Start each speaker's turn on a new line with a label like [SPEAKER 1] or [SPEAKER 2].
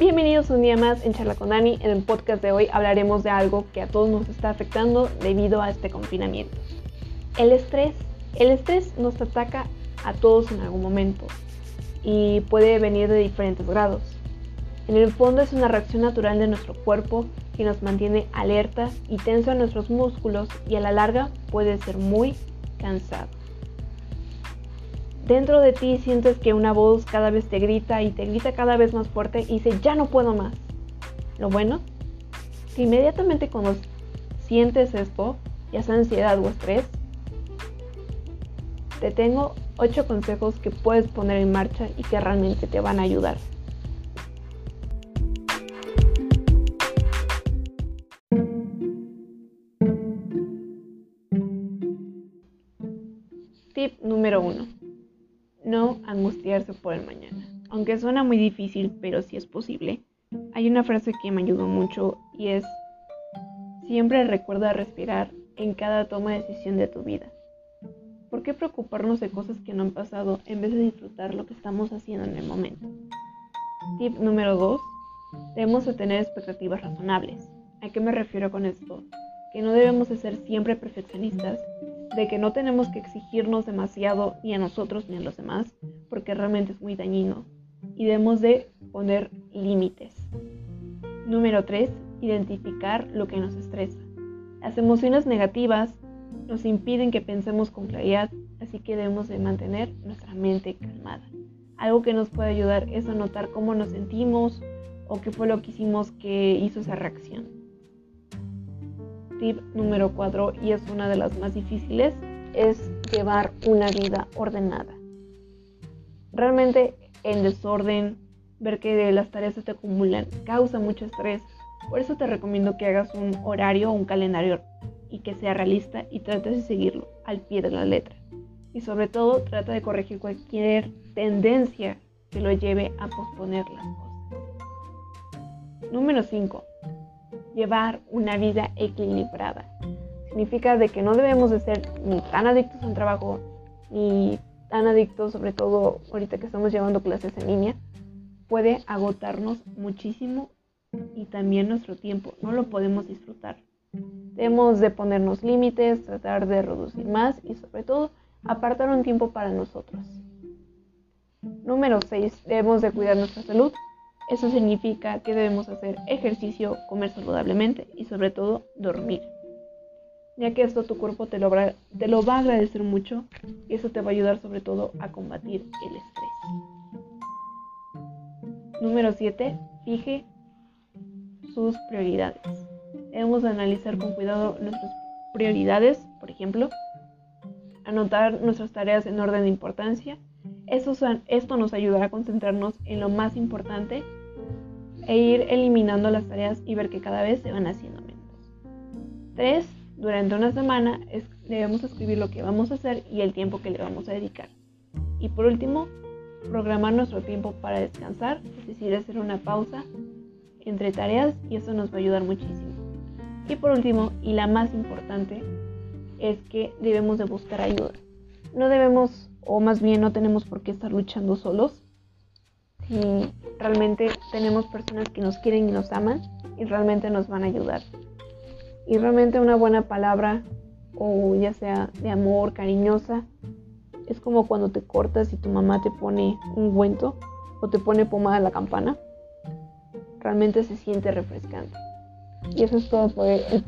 [SPEAKER 1] Bienvenidos un día más en Charla con Dani. En el podcast de hoy hablaremos de algo que a todos nos está afectando debido a este confinamiento. El estrés. El estrés nos ataca a todos en algún momento y puede venir de diferentes grados. En el fondo es una reacción natural de nuestro cuerpo que nos mantiene alerta y tensa nuestros músculos y a la larga puede ser muy cansado. Dentro de ti sientes que una voz cada vez te grita y te grita cada vez más fuerte y dice, ya no puedo más. Lo bueno, que inmediatamente cuando sientes esto, ya sea ansiedad o estrés, te tengo 8 consejos que puedes poner en marcha y que realmente te van a ayudar. Tip número 1 no angustiarse por el mañana. Aunque suena muy difícil, pero sí es posible. Hay una frase que me ayudó mucho y es, siempre recuerda respirar en cada toma de decisión de tu vida. ¿Por qué preocuparnos de cosas que no han pasado en vez de disfrutar lo que estamos haciendo en el momento? Tip número 2. Debemos de tener expectativas razonables. ¿A qué me refiero con esto? Que no debemos de ser siempre perfeccionistas de que no tenemos que exigirnos demasiado ni a nosotros ni a los demás, porque realmente es muy dañino. Y debemos de poner límites. Número 3. Identificar lo que nos estresa. Las emociones negativas nos impiden que pensemos con claridad, así que debemos de mantener nuestra mente calmada. Algo que nos puede ayudar es a notar cómo nos sentimos o qué fue lo que hicimos que hizo esa reacción tip número 4 y es una de las más difíciles, es llevar una vida ordenada. Realmente el desorden, ver que las tareas se te acumulan, causa mucho estrés. Por eso te recomiendo que hagas un horario o un calendario y que sea realista y trates de seguirlo al pie de la letra. Y sobre todo trata de corregir cualquier tendencia que lo lleve a posponer las cosas. Número 5 llevar una vida equilibrada. Significa de que no debemos de ser ni tan adictos al trabajo, ni tan adictos, sobre todo ahorita que estamos llevando clases en línea, puede agotarnos muchísimo y también nuestro tiempo, no lo podemos disfrutar. Debemos de ponernos límites, tratar de reducir más y sobre todo apartar un tiempo para nosotros. Número 6. Debemos de cuidar nuestra salud eso significa que debemos hacer ejercicio, comer saludablemente y sobre todo dormir. Ya que esto tu cuerpo te lo, va, a agradecer mucho y eso te va a ayudar sobre todo a combatir el estrés. Número 7. Fije sus prioridades. Debemos analizar con cuidado nuestras prioridades, por ejemplo, anotar nuestras tareas en orden de importancia. esto nos ayudará a concentrarnos en lo más importante e ir eliminando las tareas y ver que cada vez se van haciendo menos. 3. Durante una semana debemos escribir lo que vamos a hacer y el tiempo que le vamos a dedicar. Y por último, programar nuestro tiempo para descansar, es decir, hacer una pausa entre tareas y eso nos va a ayudar muchísimo. Y por último, y la más importante, es que debemos de buscar ayuda. No debemos, o más bien no tenemos por qué estar luchando solos, y realmente tenemos personas que nos quieren y nos aman y realmente nos van a ayudar. Y realmente una buena palabra o ya sea de amor, cariñosa, es como cuando te cortas y tu mamá te pone un guento o te pone pomada en la campana. Realmente se siente refrescante. Y eso es todo por el